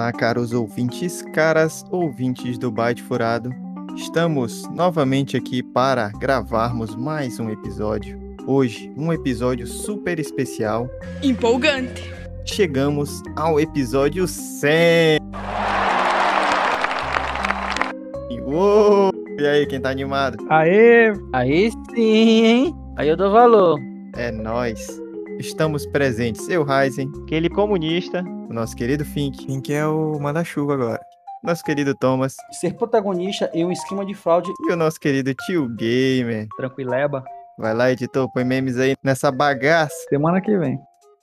Olá, caros ouvintes, caras ouvintes do Byte Furado. Estamos novamente aqui para gravarmos mais um episódio. Hoje, um episódio super especial. Empolgante. Chegamos ao episódio 100. Uou! E aí, quem tá animado? Aê! Aí sim, hein? Aí eu dou valor. É nós. Estamos presentes. Eu, Ryzen, Aquele comunista. o nosso querido Fink. Fink é o manda-chuva agora. Nosso querido Thomas Ser protagonista em um esquema de fraude e o nosso querido Tio Gamer. Tranquileba. Vai lá, editor, põe memes aí nessa bagaça. Semana que vem.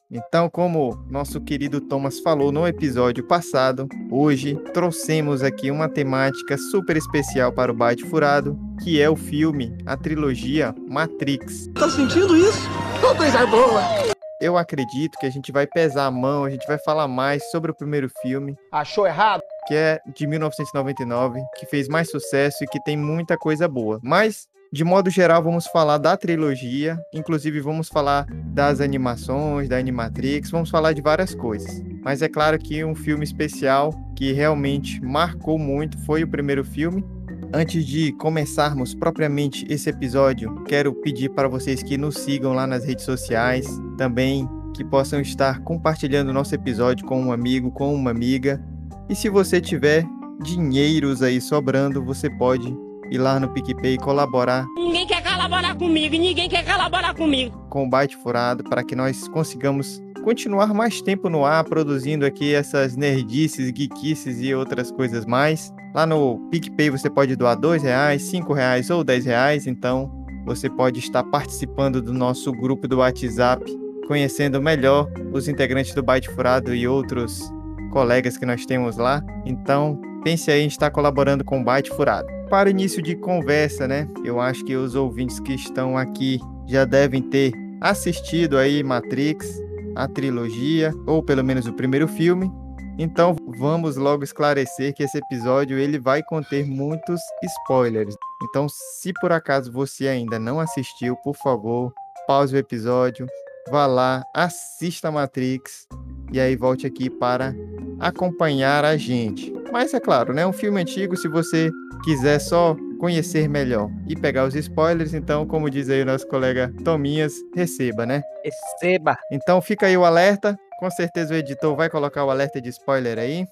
Então, como nosso querido Thomas falou no episódio passado, hoje trouxemos aqui uma temática super especial para o Byte Furado, que é o filme, a trilogia Matrix. Tá sentindo isso? Ô, coisa boa! Eu acredito que a gente vai pesar a mão, a gente vai falar mais sobre o primeiro filme, Achou errado? que é de 1999, que fez mais sucesso e que tem muita coisa boa. Mas, de modo geral, vamos falar da trilogia, inclusive vamos falar das animações, da Animatrix, vamos falar de várias coisas. Mas é claro que um filme especial que realmente marcou muito foi o primeiro filme. Antes de começarmos propriamente esse episódio, quero pedir para vocês que nos sigam lá nas redes sociais, também que possam estar compartilhando o nosso episódio com um amigo, com uma amiga. E se você tiver dinheiros aí sobrando, você pode ir lá no PicPay e colaborar Ninguém quer colaborar comigo, ninguém quer colaborar comigo. com o Byte Furado para que nós consigamos continuar mais tempo no ar produzindo aqui essas nerdices, geekices e outras coisas mais. Lá no PicPay você pode doar dois reais, cinco reais ou dez reais, então você pode estar participando do nosso grupo do WhatsApp, conhecendo melhor os integrantes do Byte Furado e outros colegas que nós temos lá. Então pense aí em estar colaborando com o Byte Furado. Para início de conversa, né? Eu acho que os ouvintes que estão aqui já devem ter assistido aí Matrix, a trilogia, ou pelo menos o primeiro filme. Então vamos logo esclarecer que esse episódio ele vai conter muitos spoilers. Então, se por acaso você ainda não assistiu, por favor, pause o episódio, vá lá, assista Matrix e aí volte aqui para acompanhar a gente. Mas é claro, né? Um filme antigo, se você quiser só conhecer melhor e pegar os spoilers, então, como diz aí o nosso colega Tominhas, receba, né? Receba. Então fica aí o alerta. Com certeza o editor vai colocar o alerta de spoiler aí.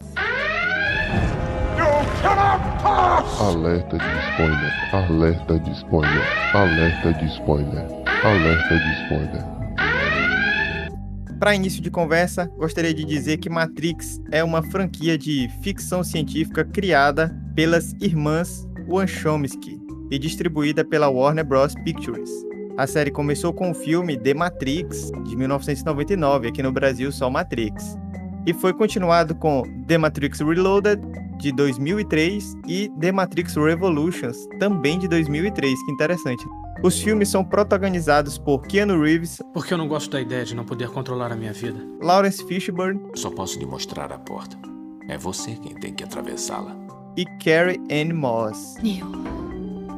Alerta de spoiler, alerta de spoiler, alerta de spoiler, alerta de spoiler. Para início de conversa, gostaria de dizer que Matrix é uma franquia de ficção científica criada pelas irmãs Wachowski e distribuída pela Warner Bros. Pictures. A série começou com o filme The Matrix, de 1999, aqui no Brasil só Matrix, e foi continuado com The Matrix Reloaded, de 2003, e The Matrix Revolutions, também de 2003, que interessante. Os filmes são protagonizados por Keanu Reeves, Porque eu não gosto da ideia de não poder controlar a minha vida. Lawrence Fishburne Só posso lhe mostrar a porta. É você quem tem que atravessá-la. e Carrie Ann Moss. Neil,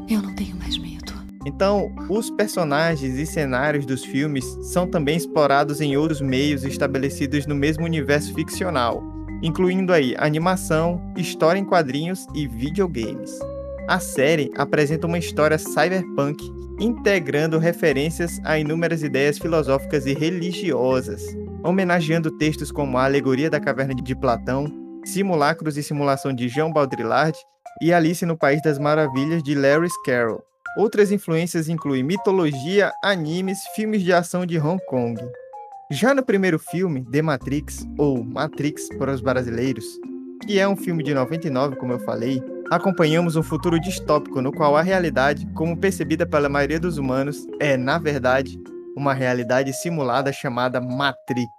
eu não tenho mais medo. Então, os personagens e cenários dos filmes são também explorados em outros meios estabelecidos no mesmo universo ficcional, incluindo aí animação, história em quadrinhos e videogames. A série apresenta uma história cyberpunk integrando referências a inúmeras ideias filosóficas e religiosas, homenageando textos como a Alegoria da Caverna de Platão, Simulacros e Simulação de Jean Baudrillard e Alice no País das Maravilhas de Lewis Carroll. Outras influências incluem mitologia, animes, filmes de ação de Hong Kong. Já no primeiro filme, The Matrix, ou Matrix para os brasileiros, que é um filme de 99, como eu falei, acompanhamos um futuro distópico no qual a realidade, como percebida pela maioria dos humanos, é, na verdade, uma realidade simulada chamada Matrix,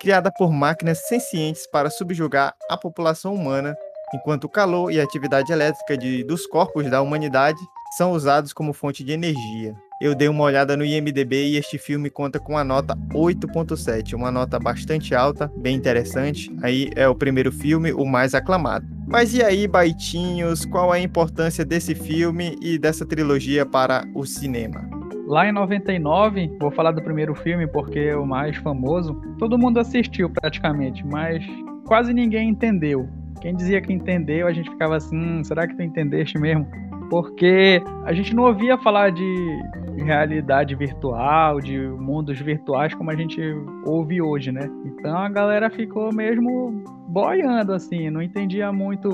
criada por máquinas sencientes para subjugar a população humana, enquanto o calor e a atividade elétrica de, dos corpos da humanidade são usados como fonte de energia. Eu dei uma olhada no IMDb e este filme conta com a nota 8.7, uma nota bastante alta, bem interessante. Aí é o primeiro filme, o mais aclamado. Mas e aí, Baitinhos, qual a importância desse filme e dessa trilogia para o cinema? Lá em 99, vou falar do primeiro filme porque é o mais famoso. Todo mundo assistiu praticamente, mas quase ninguém entendeu. Quem dizia que entendeu, a gente ficava assim, hum, será que tu entendeste mesmo? Porque a gente não ouvia falar de realidade virtual, de mundos virtuais como a gente ouve hoje, né? Então a galera ficou mesmo boiando assim, não entendia muito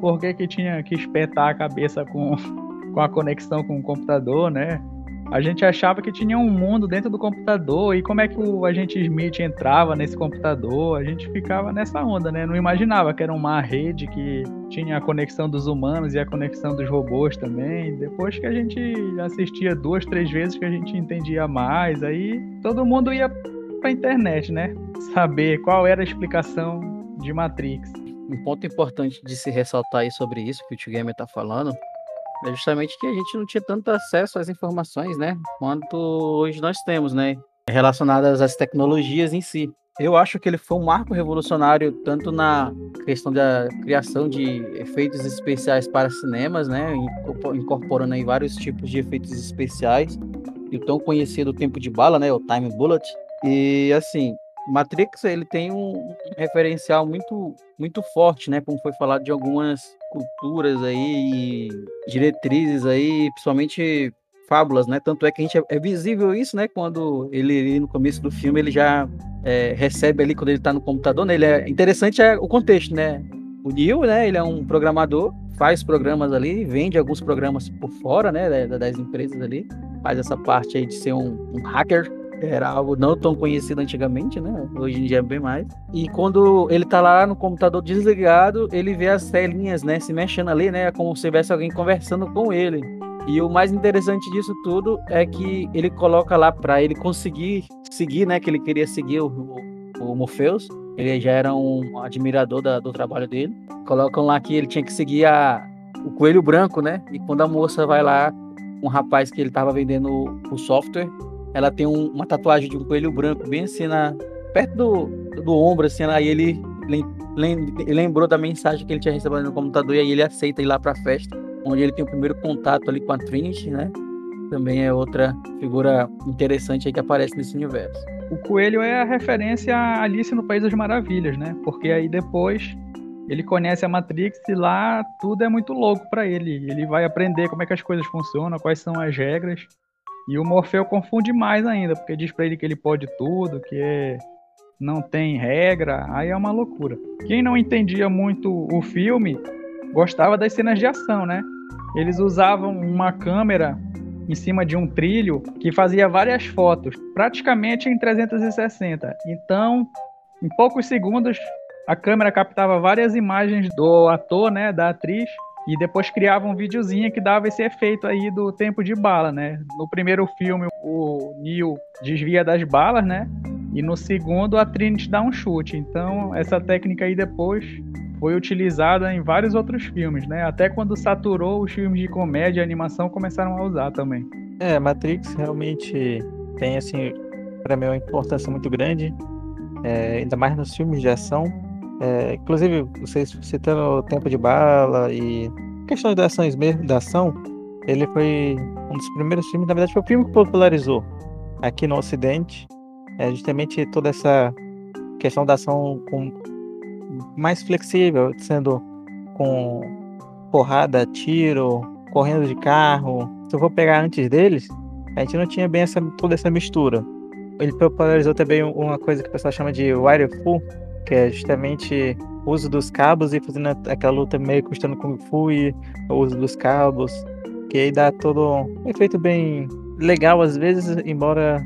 por que, que tinha que espetar a cabeça com, com a conexão com o computador, né? A gente achava que tinha um mundo dentro do computador e como é que o agente Smith entrava nesse computador, a gente ficava nessa onda, né? Não imaginava que era uma rede que tinha a conexão dos humanos e a conexão dos robôs também. Depois que a gente assistia duas, três vezes que a gente entendia mais, aí todo mundo ia pra internet, né? Saber qual era a explicação de Matrix. Um ponto importante de se ressaltar aí sobre isso que o Tio Gamer tá falando é justamente que a gente não tinha tanto acesso às informações, né? Quanto hoje nós temos, né? Relacionadas às tecnologias em si. Eu acho que ele foi um marco revolucionário tanto na questão da criação de efeitos especiais para cinemas, né? Incorporando aí vários tipos de efeitos especiais. E o tão conhecido tempo de bala, né? O time bullet. E assim, Matrix ele tem um referencial muito muito forte, né? Como foi falado de algumas culturas aí, diretrizes aí, principalmente fábulas, né? Tanto é que a gente é, é visível isso, né? Quando ele no começo do filme ele já é, recebe ali quando ele está no computador, né? Ele é interessante é o contexto, né? O Neil, né? Ele é um programador, faz programas ali, vende alguns programas por fora, né? Das empresas ali, faz essa parte aí de ser um, um hacker era algo não tão conhecido antigamente, né? Hoje em dia é bem mais. E quando ele tá lá no computador desligado, ele vê as telinhas, né, se mexendo ali, né, como se tivesse alguém conversando com ele. E o mais interessante disso tudo é que ele coloca lá para ele conseguir seguir, né, que ele queria seguir o, o, o Morpheus. Ele já era um admirador da, do trabalho dele. Colocam lá que ele tinha que seguir a, o coelho branco, né? E quando a moça vai lá, um rapaz que ele estava vendendo o software, ela tem um, uma tatuagem de um coelho branco bem assim na, perto do, do ombro, assim, aí ele lembrou da mensagem que ele tinha recebido no computador e aí ele aceita ir lá para a festa, onde ele tem o primeiro contato ali com a Trinity, né? Também é outra figura interessante aí que aparece nesse universo. O coelho é a referência a Alice no País das Maravilhas, né? Porque aí depois ele conhece a Matrix e lá tudo é muito louco para ele. Ele vai aprender como é que as coisas funcionam, quais são as regras. E o Morfeu confunde mais ainda, porque diz pra ele que ele pode tudo, que é... não tem regra, aí é uma loucura. Quem não entendia muito o filme gostava das cenas de ação, né? Eles usavam uma câmera em cima de um trilho que fazia várias fotos, praticamente em 360. Então, em poucos segundos, a câmera captava várias imagens do ator, né, da atriz, e depois criava um videozinho que dava esse efeito aí do tempo de bala, né? No primeiro filme, o Neo desvia das balas, né? E no segundo, a Trinity dá um chute. Então, essa técnica aí depois foi utilizada em vários outros filmes, né? Até quando saturou os filmes de comédia e animação começaram a usar também. É, Matrix realmente tem, assim, para mim uma importância muito grande, é, ainda mais nos filmes de ação, é, inclusive, vocês citando o tempo de bala e questões das ações mesmo, da ação, ele foi um dos primeiros filmes, na verdade foi o filme que popularizou aqui no Ocidente, é, justamente toda essa questão da ação com, mais flexível, sendo com porrada, tiro, correndo de carro. Se eu for pegar antes deles, a gente não tinha bem essa, toda essa mistura. Ele popularizou também uma coisa que o pessoal chama de wireful, que é justamente o uso dos cabos e fazendo aquela luta meio custando Kung Fu e o uso dos cabos, que aí dá todo um efeito bem legal às vezes, embora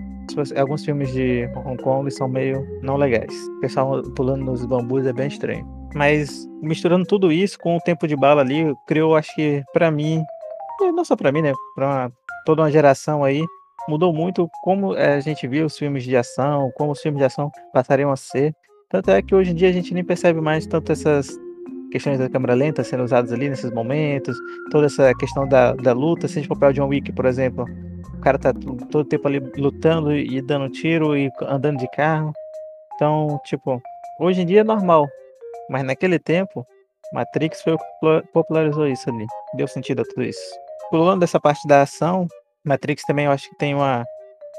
alguns filmes de Hong Kong são meio não legais. O pessoal pulando nos bambus é bem estranho. Mas misturando tudo isso com o tempo de bala ali, criou, acho que para mim, não só para mim, né, para toda uma geração aí, mudou muito como eh, a gente via os filmes de ação, como os filmes de ação passariam a ser. Tanto é que hoje em dia a gente nem percebe mais tanto essas questões da câmera lenta sendo usadas ali nesses momentos, toda essa questão da, da luta, se a gente for pegar o John Wick, por exemplo, o cara tá todo tempo ali lutando e dando tiro e andando de carro. Então, tipo, hoje em dia é normal, mas naquele tempo, Matrix foi o que popularizou isso ali, deu sentido a tudo isso. Pulando dessa parte da ação, Matrix também eu acho que tem uma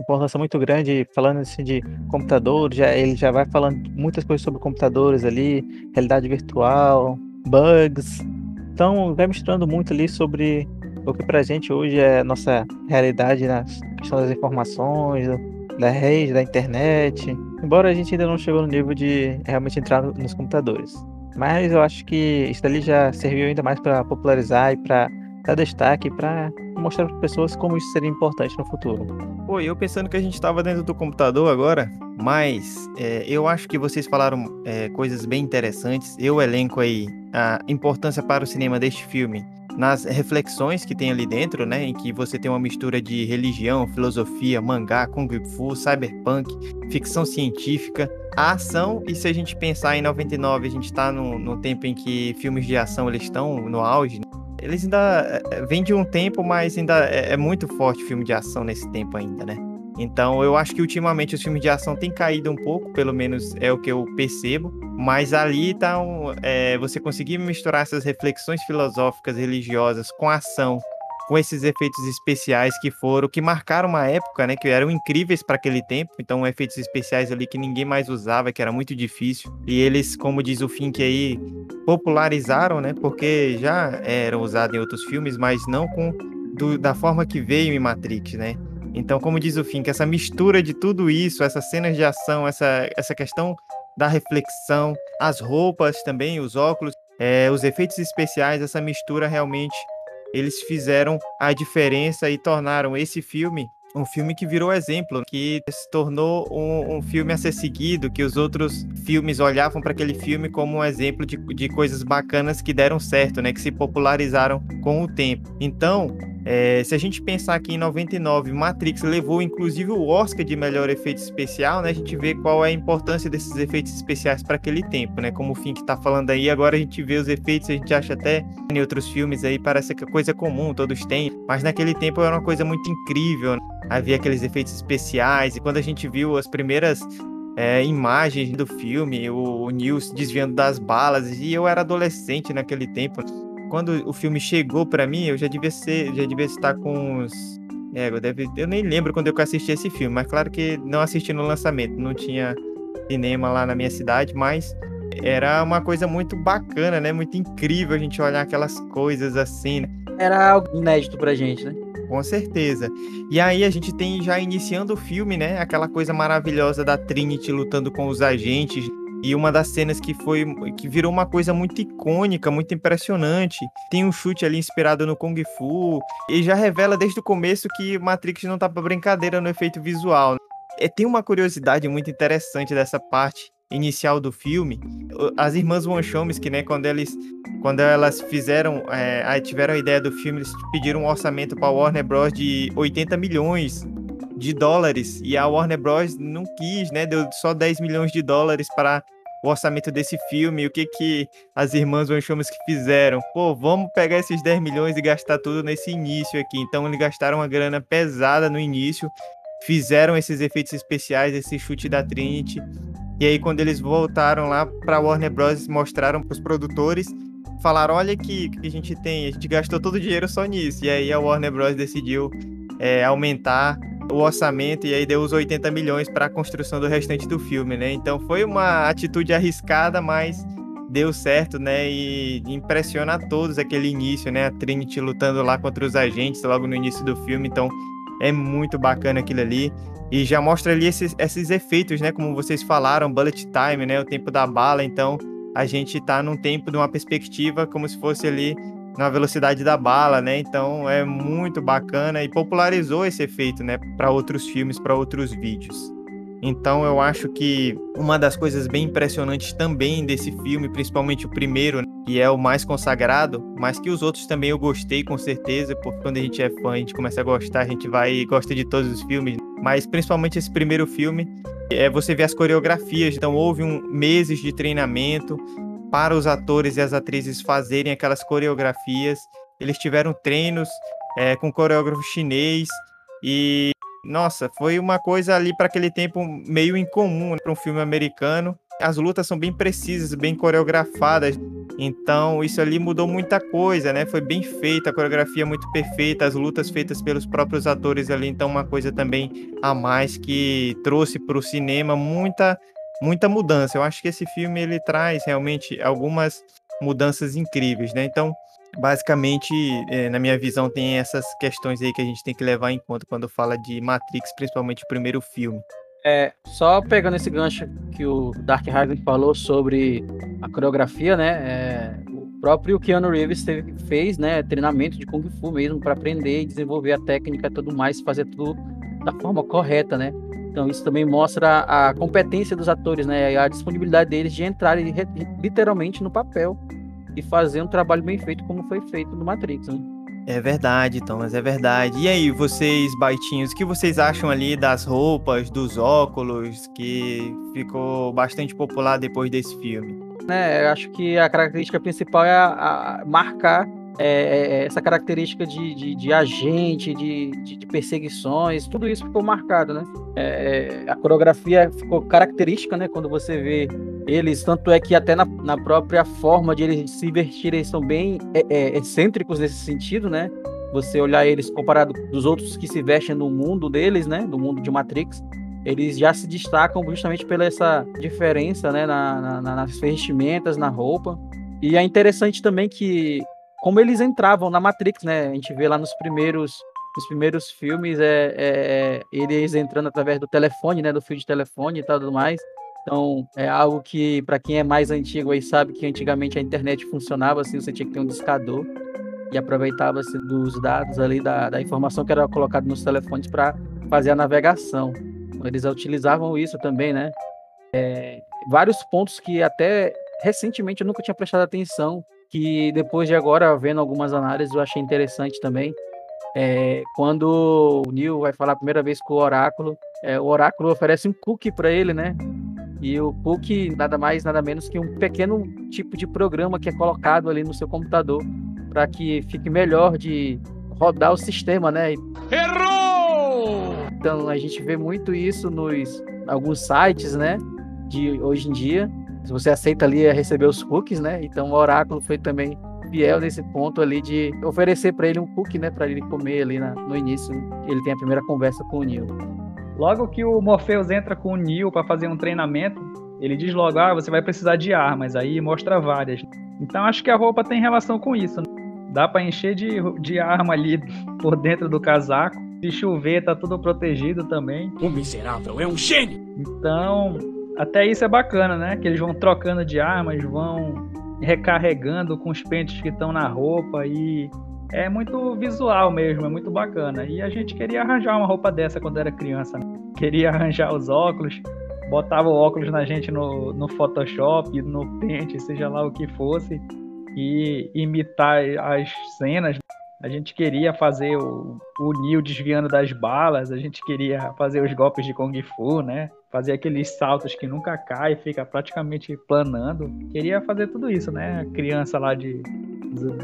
importância muito grande falando assim de computador, já ele já vai falando muitas coisas sobre computadores ali, realidade virtual, bugs. Então, vai misturando muito ali sobre o que pra gente hoje é nossa realidade na questão das informações, da rede, da internet. Embora a gente ainda não chegou no nível de realmente entrar nos computadores. Mas eu acho que isso dali já serviu ainda mais para popularizar e para dar destaque, para mostrar para pessoas como isso seria importante no futuro. Pô, eu pensando que a gente estava dentro do computador agora, mas é, eu acho que vocês falaram é, coisas bem interessantes. Eu elenco aí a importância para o cinema deste filme nas reflexões que tem ali dentro, né, em que você tem uma mistura de religião, filosofia, mangá, kung fu, cyberpunk, ficção científica, a ação, e se a gente pensar em 99, a gente está no, tempo em que filmes de ação eles estão no auge, né? Eles ainda é, vêm de um tempo, mas ainda é, é muito forte filme de ação nesse tempo ainda, né? Então eu acho que ultimamente os filmes de ação têm caído um pouco, pelo menos é o que eu percebo. Mas ali tá um, é, você conseguir misturar essas reflexões filosóficas religiosas com ação, com esses efeitos especiais que foram, que marcaram uma época, né, que eram incríveis para aquele tempo. Então efeitos especiais ali que ninguém mais usava, que era muito difícil. E eles, como diz o Fink aí, popularizaram, né, porque já eram usados em outros filmes, mas não com do, da forma que veio em Matrix, né? Então, como diz o Fink, essa mistura de tudo isso, essas cenas de ação, essa, essa questão da reflexão, as roupas também, os óculos, é, os efeitos especiais, essa mistura realmente eles fizeram a diferença e tornaram esse filme um filme que virou exemplo, que se tornou um, um filme a ser seguido, que os outros filmes olhavam para aquele filme como um exemplo de, de coisas bacanas que deram certo, né? Que se popularizaram com o tempo. Então, é, se a gente pensar que em 99 Matrix levou inclusive o Oscar de melhor efeito especial, né? A gente vê qual é a importância desses efeitos especiais para aquele tempo, né? Como o Fink está falando aí, agora a gente vê os efeitos, a gente acha até em outros filmes aí parece que é coisa comum, todos têm, mas naquele tempo era uma coisa muito incrível. Né? Havia aqueles efeitos especiais e quando a gente viu as primeiras é, imagens do filme, o, o Nils desviando das balas e eu era adolescente naquele tempo quando o filme chegou para mim, eu já devia ser, já devia estar com uns. É, eu, deve, eu nem lembro quando eu assisti esse filme, mas claro que não assisti no lançamento, não tinha cinema lá na minha cidade, mas era uma coisa muito bacana, né? Muito incrível a gente olhar aquelas coisas assim. Né? Era algo inédito pra gente, né? Com certeza. E aí a gente tem já iniciando o filme, né? Aquela coisa maravilhosa da Trinity lutando com os agentes e uma das cenas que foi que virou uma coisa muito icônica, muito impressionante. Tem um chute ali inspirado no Kung Fu e já revela desde o começo que Matrix não tá para brincadeira no efeito visual. É, tem uma curiosidade muito interessante dessa parte inicial do filme. As irmãs Wachowski, né, quando eles quando elas fizeram, é, tiveram a ideia do filme, eles pediram um orçamento para Warner Bros de 80 milhões de dólares e a Warner Bros não quis, né? Deu só 10 milhões de dólares para o orçamento desse filme. O que que as irmãs Wachowski fizeram? Pô, vamos pegar esses 10 milhões e gastar tudo nesse início aqui. Então eles gastaram uma grana pesada no início, fizeram esses efeitos especiais, esse chute da Trinity. E aí quando eles voltaram lá para Warner Bros, mostraram para os produtores falaram: olha aqui o que a gente tem, a gente gastou todo o dinheiro só nisso. E aí a Warner Bros. decidiu é, aumentar o orçamento e aí deu os 80 milhões para a construção do restante do filme, né? Então foi uma atitude arriscada, mas deu certo, né? E impressiona a todos aquele início, né? A Trinity lutando lá contra os agentes logo no início do filme, então é muito bacana aquilo ali. E já mostra ali esses, esses efeitos, né? Como vocês falaram, bullet time, né? O tempo da bala, então a gente tá num tempo de uma perspectiva como se fosse ali na velocidade da bala, né? Então é muito bacana e popularizou esse efeito, né, para outros filmes, para outros vídeos. Então eu acho que uma das coisas bem impressionantes também desse filme, principalmente o primeiro, que é o mais consagrado, mas que os outros também eu gostei com certeza, porque quando a gente é fã, a gente começa a gostar, a gente vai e gosta de todos os filmes, mas principalmente esse primeiro filme, é você vê as coreografias, então houve um meses de treinamento, para os atores e as atrizes fazerem aquelas coreografias. Eles tiveram treinos é, com coreógrafo chinês e nossa, foi uma coisa ali para aquele tempo meio incomum né, para um filme americano. As lutas são bem precisas, bem coreografadas. Então, isso ali mudou muita coisa, né? Foi bem feita, a coreografia muito perfeita, as lutas feitas pelos próprios atores ali, então uma coisa também a mais que trouxe para o cinema muita muita mudança. Eu acho que esse filme ele traz realmente algumas mudanças incríveis, né? Então, basicamente, é, na minha visão, tem essas questões aí que a gente tem que levar em conta quando fala de Matrix, principalmente o primeiro filme. É, só pegando esse gancho que o Dark Raven falou sobre a coreografia, né? É, o próprio Keanu Reeves teve, fez, né, treinamento de Kung Fu mesmo para aprender e desenvolver a técnica e tudo mais, fazer tudo da forma correta, né? Então isso também mostra a competência dos atores, né? E a disponibilidade deles de entrarem literalmente no papel e fazer um trabalho bem feito como foi feito no Matrix, né? É verdade, Thomas, é verdade. E aí, vocês, baitinhos, o que vocês acham ali das roupas, dos óculos, que ficou bastante popular depois desse filme? É, eu acho que a característica principal é a, a marcar é, é, é, essa característica de, de, de agente, de, de, perseguições, tudo isso ficou marcado, né? É, a coreografia ficou característica, né? Quando você vê eles, tanto é que até na, na própria forma de eles se vestirem, eles são bem é, é, excêntricos nesse sentido, né? Você olhar eles comparado dos outros que se vestem no mundo deles, né? Do mundo de Matrix, eles já se destacam justamente pela essa diferença, né? Na, na, nas vestimentas, na roupa. E é interessante também que como eles entravam na Matrix, né? A gente vê lá nos primeiros, nos primeiros filmes é, é, é eles entrando através do telefone, né? Do fio de telefone e tudo mais. Então, é algo que, para quem é mais antigo aí, sabe que antigamente a internet funcionava assim, você tinha que ter um discador e aproveitava-se dos dados ali, da, da informação que era colocada nos telefones para fazer a navegação. Então, eles utilizavam isso também, né? É, vários pontos que até recentemente eu nunca tinha prestado atenção que depois de agora, vendo algumas análises, eu achei interessante também. É, quando o Neil vai falar a primeira vez com o Oráculo, é, o Oráculo oferece um cookie para ele, né? E o cookie nada mais, nada menos que um pequeno tipo de programa que é colocado ali no seu computador para que fique melhor de rodar o sistema, né? Errou! Então a gente vê muito isso nos alguns sites, né? De hoje em dia se você aceita ali é receber os cookies, né? Então o oráculo foi também fiel nesse ponto ali de oferecer para ele um cookie, né, para ele comer ali na, no início. Ele tem a primeira conversa com o Neil. Logo que o Morpheus entra com o Neil para fazer um treinamento, ele diz logo: "Ah, você vai precisar de armas". Aí mostra várias. Então acho que a roupa tem relação com isso. Né? Dá para encher de, de arma ali por dentro do casaco. Se chover, tá tudo protegido também. O miserável é um gênio. Então, até isso é bacana, né? Que eles vão trocando de armas, vão recarregando com os pentes que estão na roupa e é muito visual mesmo, é muito bacana. E a gente queria arranjar uma roupa dessa quando era criança. Né? Queria arranjar os óculos, botava o óculos na gente no, no Photoshop, no pente, seja lá o que fosse, e imitar as cenas. A gente queria fazer o, o Neo desviando das balas, a gente queria fazer os golpes de Kung Fu, né? fazer aqueles saltos que nunca cai, fica praticamente planando. Queria fazer tudo isso, né? Criança lá de,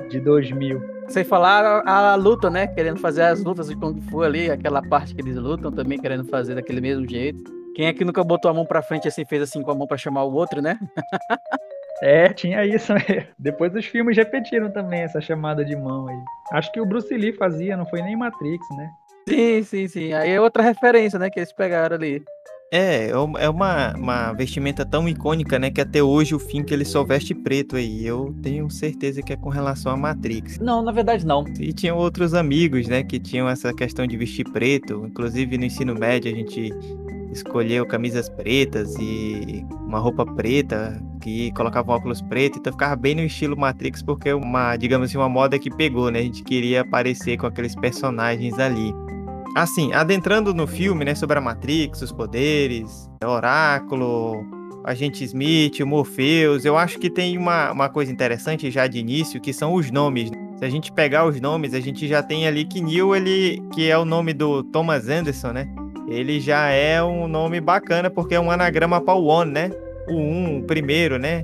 de 2000. Sem falar a, a, luta, né? Querendo fazer as lutas de Kung Fu ali, aquela parte que eles lutam também, querendo fazer daquele mesmo jeito. Quem é que nunca botou a mão pra frente assim, fez assim com a mão para chamar o outro, né? é, tinha isso, né? Depois os filmes repetiram também essa chamada de mão aí. Acho que o Bruce Lee fazia, não foi nem Matrix, né? Sim, sim, sim. Aí é outra referência, né, que eles pegaram ali. É, é, é uma, uma vestimenta tão icônica, né? Que até hoje o fim que ele só veste preto aí. Eu tenho certeza que é com relação a Matrix. Não, na verdade não. E tinha outros amigos, né? Que tinham essa questão de vestir preto. Inclusive no ensino médio a gente escolheu camisas pretas e uma roupa preta que colocava um óculos preto, então ficava bem no estilo Matrix porque é uma, digamos assim, uma moda que pegou, né? A gente queria aparecer com aqueles personagens ali. Assim, adentrando no filme, né, sobre a Matrix, os poderes, Oráculo, Agente Smith, Morpheus, eu acho que tem uma, uma coisa interessante já de início, que são os nomes. Se a gente pegar os nomes, a gente já tem ali que Neil, ele, que é o nome do Thomas Anderson, né? Ele já é um nome bacana, porque é um anagrama para o One, né? O um, o primeiro, né?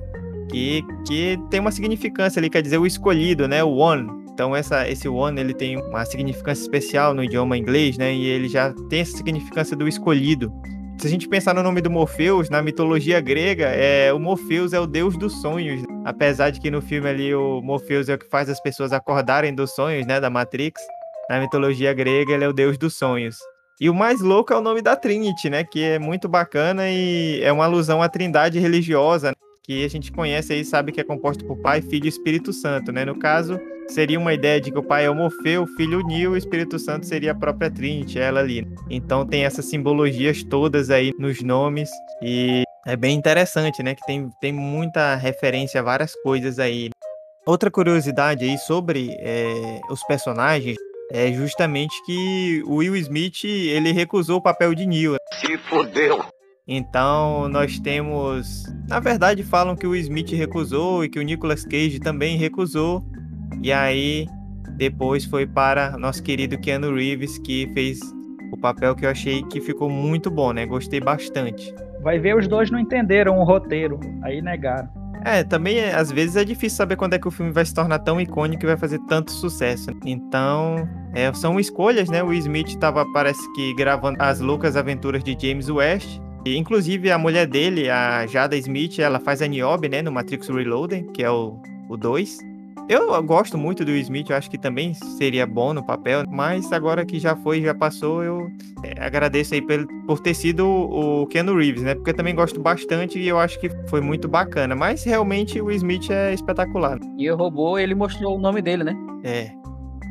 Que, que tem uma significância ali, quer dizer, o escolhido, né? O One. Então essa, esse one ele tem uma significância especial no idioma inglês, né? E ele já tem essa significância do escolhido. Se a gente pensar no nome do Morpheus, na mitologia grega, é, o Morpheus é o deus dos sonhos. Apesar de que no filme ali o Morpheus é o que faz as pessoas acordarem dos sonhos, né, da Matrix. Na mitologia grega ele é o deus dos sonhos. E o mais louco é o nome da Trinity, né, que é muito bacana e é uma alusão à trindade religiosa, que a gente conhece aí, sabe que é composto por Pai, Filho e Espírito Santo, né? No caso, seria uma ideia de que o Pai é o Morfeu, o Filho Neo, o Espírito Santo seria a própria Trinity, ela ali. Então tem essas simbologias todas aí nos nomes e é bem interessante, né? Que tem, tem muita referência a várias coisas aí. Outra curiosidade aí sobre é, os personagens é justamente que o Will Smith ele recusou o papel de Neo. Se fodeu. Então nós temos, na verdade falam que o Smith recusou e que o Nicolas Cage também recusou. E aí depois foi para nosso querido Keanu Reeves que fez o papel que eu achei que ficou muito bom, né? Gostei bastante. Vai ver os dois não entenderam o roteiro, aí negaram. É, também é, às vezes é difícil saber quando é que o filme vai se tornar tão icônico e vai fazer tanto sucesso. Então, é, são escolhas, né? O Smith estava, parece que, gravando as loucas aventuras de James West. E, inclusive, a mulher dele, a Jada Smith, ela faz a Niobe, né? No Matrix Reloaded, que é o 2. Eu gosto muito do Smith, eu acho que também seria bom no papel, mas agora que já foi, já passou, eu é, agradeço aí por, por ter sido o Keanu Reeves, né? Porque eu também gosto bastante e eu acho que foi muito bacana. Mas realmente o Smith é espetacular. E o robô, ele mostrou o nome dele, né? É.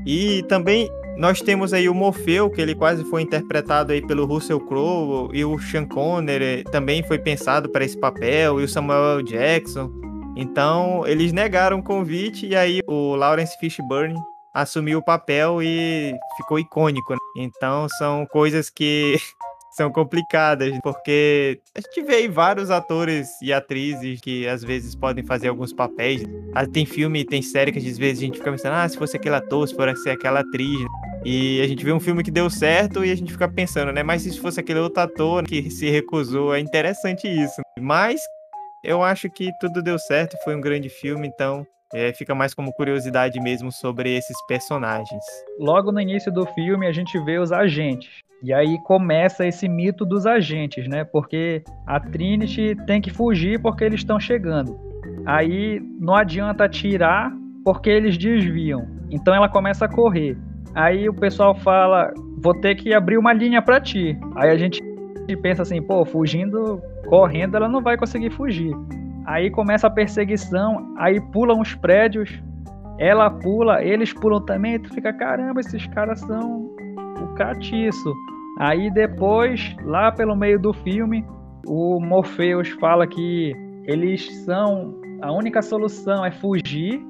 E também nós temos aí o Morfeu, que ele quase foi interpretado aí pelo Russell Crowe, e o Sean Connery também foi pensado para esse papel, e o Samuel L. Jackson. Então, eles negaram o convite e aí o Lawrence Fishburne assumiu o papel e ficou icônico. Né? Então, são coisas que são complicadas, porque a gente vê vários atores e atrizes que às vezes podem fazer alguns papéis. Ah, tem filme, tem série que às vezes a gente fica pensando, ah, se fosse aquele ator, se fosse aquela atriz. E a gente vê um filme que deu certo e a gente fica pensando, né? Mas se fosse aquele outro ator que se recusou, é interessante isso. Mas eu acho que tudo deu certo, foi um grande filme, então é, fica mais como curiosidade mesmo sobre esses personagens. Logo no início do filme a gente vê os agentes. E aí começa esse mito dos agentes, né? Porque a Trinity tem que fugir porque eles estão chegando. Aí não adianta tirar porque eles desviam. Então ela começa a correr. Aí o pessoal fala: "Vou ter que abrir uma linha para ti". Aí a gente pensa assim: "Pô, fugindo correndo, ela não vai conseguir fugir. Aí começa a perseguição, aí pulam os prédios, ela pula, eles pulam também, tu fica, caramba, esses caras são o catiço. Aí depois, lá pelo meio do filme, o Morpheus fala que eles são a única solução é fugir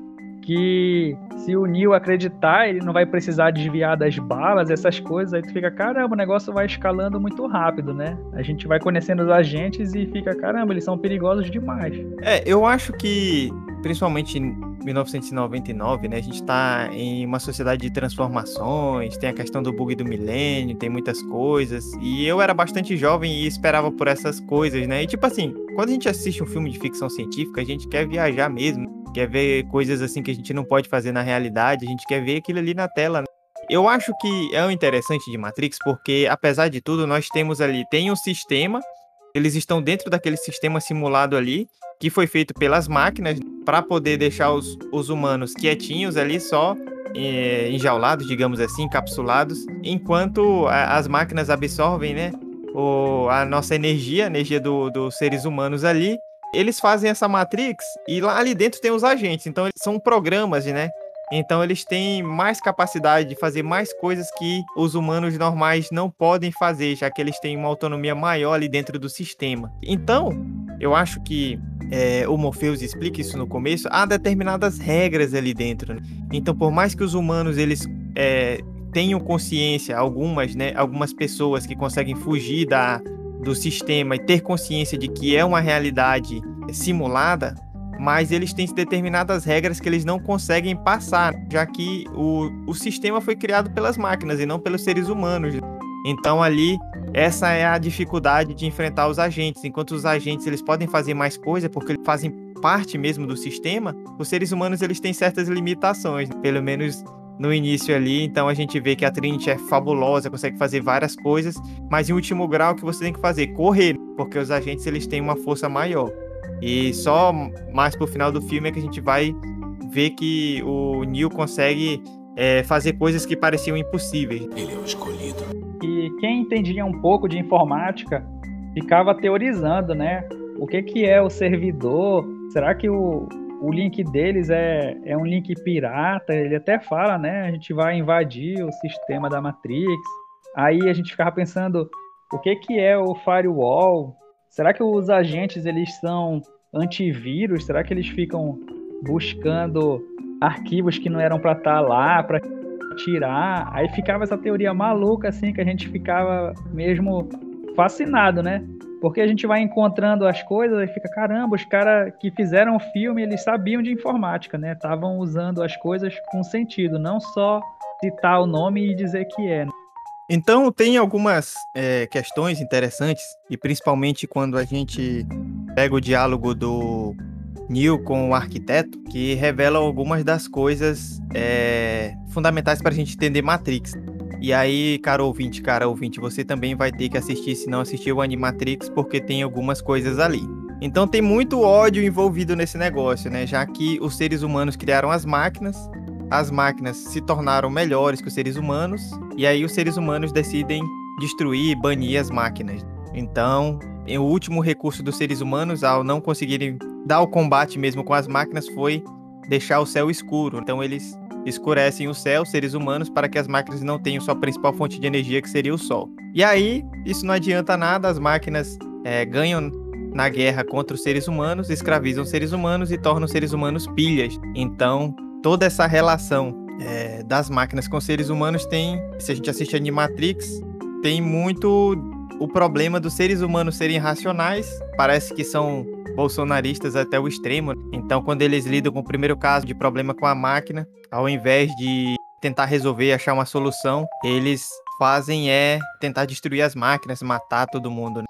que se o Neo acreditar, ele não vai precisar desviar das balas, essas coisas, aí tu fica, caramba, o negócio vai escalando muito rápido, né? A gente vai conhecendo os agentes e fica, caramba, eles são perigosos demais. É, eu acho que, principalmente em 1999, né, a gente tá em uma sociedade de transformações, tem a questão do bug do milênio, tem muitas coisas, e eu era bastante jovem e esperava por essas coisas, né? E tipo assim, quando a gente assiste um filme de ficção científica, a gente quer viajar mesmo quer ver coisas assim que a gente não pode fazer na realidade, a gente quer ver aquilo ali na tela. Né? Eu acho que é o interessante de Matrix porque, apesar de tudo, nós temos ali, tem um sistema, eles estão dentro daquele sistema simulado ali, que foi feito pelas máquinas para poder deixar os, os humanos quietinhos ali só é, enjaulados, digamos assim, encapsulados, enquanto a, as máquinas absorvem, né, o, a nossa energia, a energia do, dos seres humanos ali, eles fazem essa Matrix e lá ali dentro tem os agentes. Então são programas, né? Então eles têm mais capacidade de fazer mais coisas que os humanos normais não podem fazer, já que eles têm uma autonomia maior ali dentro do sistema. Então, eu acho que é, o Morpheus explica isso no começo, há determinadas regras ali dentro. Né? Então, por mais que os humanos eles é, tenham consciência, algumas, né, algumas pessoas que conseguem fugir da, do sistema e ter consciência de que é uma realidade simulada, mas eles têm determinadas regras que eles não conseguem passar, já que o, o sistema foi criado pelas máquinas e não pelos seres humanos. Então ali essa é a dificuldade de enfrentar os agentes. Enquanto os agentes eles podem fazer mais coisa porque eles fazem parte mesmo do sistema, os seres humanos eles têm certas limitações, pelo menos no início ali. Então a gente vê que a Trinity é fabulosa, consegue fazer várias coisas, mas em último grau o que você tem que fazer correr, porque os agentes eles têm uma força maior. E só mais pro final do filme é que a gente vai ver que o Neo consegue é, fazer coisas que pareciam impossíveis. Ele é o escolhido. E quem entendia um pouco de informática ficava teorizando, né? O que, que é o servidor? Será que o, o link deles é, é um link pirata? Ele até fala, né? A gente vai invadir o sistema da Matrix. Aí a gente ficava pensando, o que, que é o firewall? Será que os agentes eles são antivírus? Será que eles ficam buscando arquivos que não eram para estar tá lá, para tirar? Aí ficava essa teoria maluca assim que a gente ficava mesmo fascinado, né? Porque a gente vai encontrando as coisas e fica, caramba, os caras que fizeram o filme, eles sabiam de informática, né? Estavam usando as coisas com sentido, não só citar o nome e dizer que é. Então, tem algumas é, questões interessantes, e principalmente quando a gente pega o diálogo do Neil com o arquiteto, que revelam algumas das coisas é, fundamentais para a gente entender Matrix. E aí, cara ouvinte, cara ouvinte, você também vai ter que assistir se não assistiu o Animatrix, porque tem algumas coisas ali. Então tem muito ódio envolvido nesse negócio, né? Já que os seres humanos criaram as máquinas, as máquinas se tornaram melhores que os seres humanos, e aí os seres humanos decidem destruir, banir as máquinas. Então, o último recurso dos seres humanos, ao não conseguirem dar o combate mesmo com as máquinas, foi deixar o céu escuro. Então eles escurecem o céu, seres humanos, para que as máquinas não tenham sua principal fonte de energia, que seria o Sol. E aí, isso não adianta nada, as máquinas é, ganham na guerra contra os seres humanos, escravizam os seres humanos e tornam os seres humanos pilhas. Então, toda essa relação é, das máquinas com seres humanos tem, se a gente assiste Animatrix, tem muito o problema dos seres humanos serem racionais, parece que são bolsonaristas até o extremo. Então, quando eles lidam com o primeiro caso de problema com a máquina, ao invés de tentar resolver e achar uma solução, eles fazem é tentar destruir as máquinas, matar todo mundo. Né?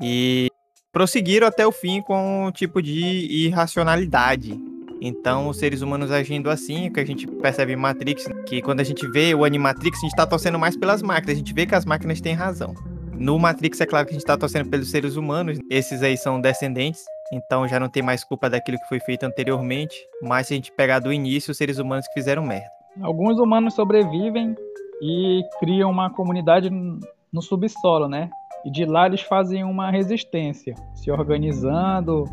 E prosseguiram até o fim com um tipo de irracionalidade. Então, os seres humanos agindo assim, o que a gente percebe em Matrix, que quando a gente vê o Animatrix, a gente tá torcendo mais pelas máquinas, a gente vê que as máquinas têm razão. No Matrix, é claro que a gente tá torcendo pelos seres humanos, esses aí são descendentes, então já não tem mais culpa daquilo que foi feito anteriormente. Mas se a gente pegar do início, os seres humanos que fizeram merda. Alguns humanos sobrevivem e criam uma comunidade no subsolo, né? E de lá eles fazem uma resistência, se organizando,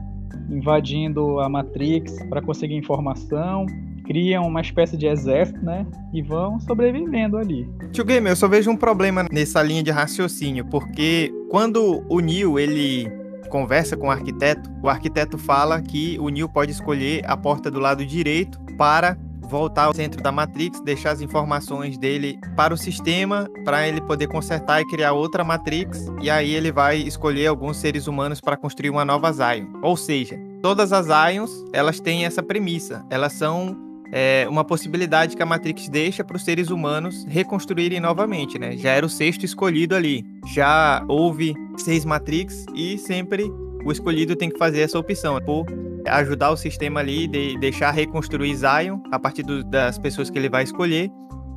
invadindo a Matrix para conseguir informação, criam uma espécie de exército, né? E vão sobrevivendo ali. Tio Gamer, eu só vejo um problema nessa linha de raciocínio, porque quando o Neo ele conversa com o arquiteto, o arquiteto fala que o Neo pode escolher a porta do lado direito para voltar ao centro da Matrix, deixar as informações dele para o sistema, para ele poder consertar e criar outra Matrix, e aí ele vai escolher alguns seres humanos para construir uma nova Zion. Ou seja, todas as Zions, elas têm essa premissa, elas são é, uma possibilidade que a Matrix deixa para os seres humanos reconstruírem novamente, né? Já era o sexto escolhido ali. Já houve seis Matrix e sempre o escolhido tem que fazer essa opção por ajudar o sistema ali, de deixar reconstruir Zion a partir do, das pessoas que ele vai escolher.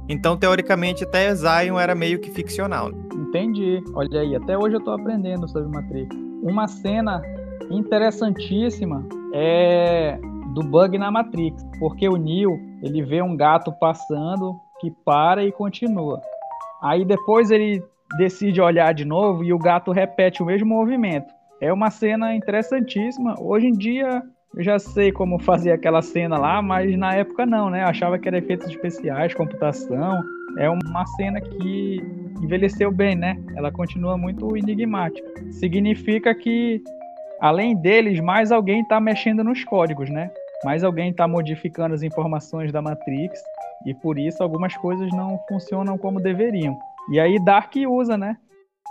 Então, teoricamente, até Zion era meio que ficcional. Entendi. Olha aí, até hoje eu estou aprendendo sobre Matrix. Uma cena interessantíssima é do bug na Matrix, porque o Neo ele vê um gato passando que para e continua. Aí depois ele decide olhar de novo e o gato repete o mesmo movimento. É uma cena interessantíssima. Hoje em dia eu já sei como fazer aquela cena lá, mas na época não, né? Eu achava que era efeitos especiais, computação. É uma cena que envelheceu bem, né? Ela continua muito enigmática. Significa que além deles, mais alguém está mexendo nos códigos, né? mas alguém está modificando as informações da Matrix e por isso algumas coisas não funcionam como deveriam. E aí Dark usa, né?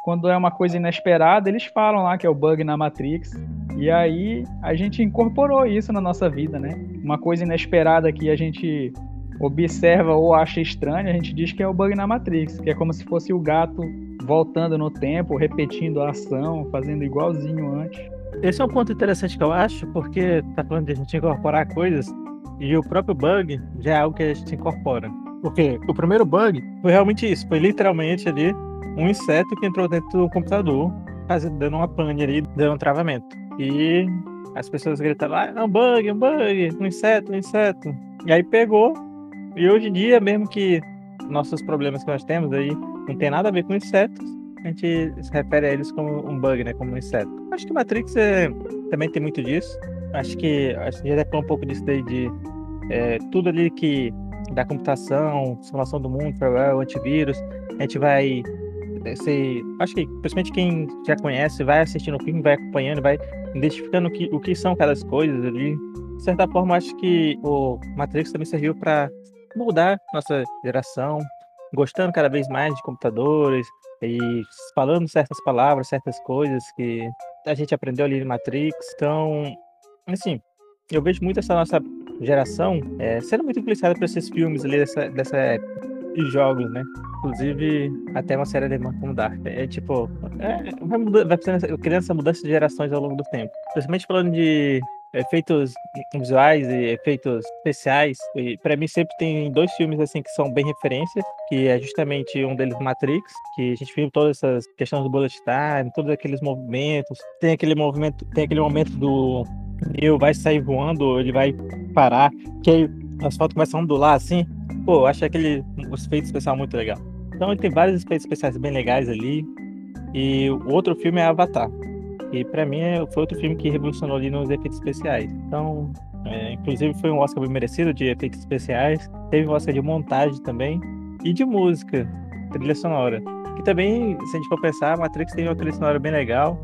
Quando é uma coisa inesperada, eles falam lá que é o bug na Matrix. E aí a gente incorporou isso na nossa vida, né? Uma coisa inesperada que a gente observa ou acha estranha, a gente diz que é o bug na Matrix, que é como se fosse o gato voltando no tempo, repetindo a ação, fazendo igualzinho antes. Esse é um ponto interessante que eu acho, porque tá falando de a gente incorporar coisas e o próprio bug já é algo que a gente incorpora. Porque o primeiro bug foi realmente isso, foi literalmente ali um inseto que entrou dentro do computador, fazendo, dando uma pane ali, dando um travamento. E as pessoas gritavam, ah, é um bug, é um bug, um inseto, um inseto. E aí pegou. E hoje em dia, mesmo que nossos problemas que nós temos aí não tem nada a ver com insetos, a gente se refere a eles como um bug, né? Como um inseto. Acho que Matrix é, também tem muito disso. Acho que a gente já falou um pouco disso daí de é, tudo ali que da computação, simulação do mundo, firewall, antivírus, a gente vai ser, acho que principalmente quem já conhece, vai assistindo o filme, vai acompanhando, vai identificando o que, o que são aquelas coisas ali. De certa forma, acho que o Matrix também serviu para mudar nossa geração, gostando cada vez mais de computadores e falando certas palavras, certas coisas que a gente aprendeu ali no Matrix. Então, assim, eu vejo muito essa nossa geração é, sendo muito influenciada por esses filmes ali dessa, dessa época e jogos, né? Inclusive, até uma série alemã como Dark. É, tipo, é, vai, mudando, vai criando essa mudança de gerações ao longo do tempo. Principalmente falando de efeitos visuais e efeitos especiais. E para mim sempre tem dois filmes assim que são bem referências, que é justamente um deles Matrix, que a gente viu todas essas questões do bullet time, todos aqueles movimentos. Tem aquele movimento, tem aquele momento do Neo vai sair voando, ele vai parar, que aí as fotos começam a ondular assim. Pô, eu acho aquele os efeitos especial muito legal. Então tem vários efeitos especiais bem legais ali. E o outro filme é Avatar. E para mim é, foi outro filme que revolucionou ali nos efeitos especiais. Então, é, inclusive foi um Oscar bem merecido de efeitos especiais. Teve um Oscar de montagem também. E de música, trilha sonora. Que também, se a gente for pensar, Matrix tem uma trilha sonora bem legal.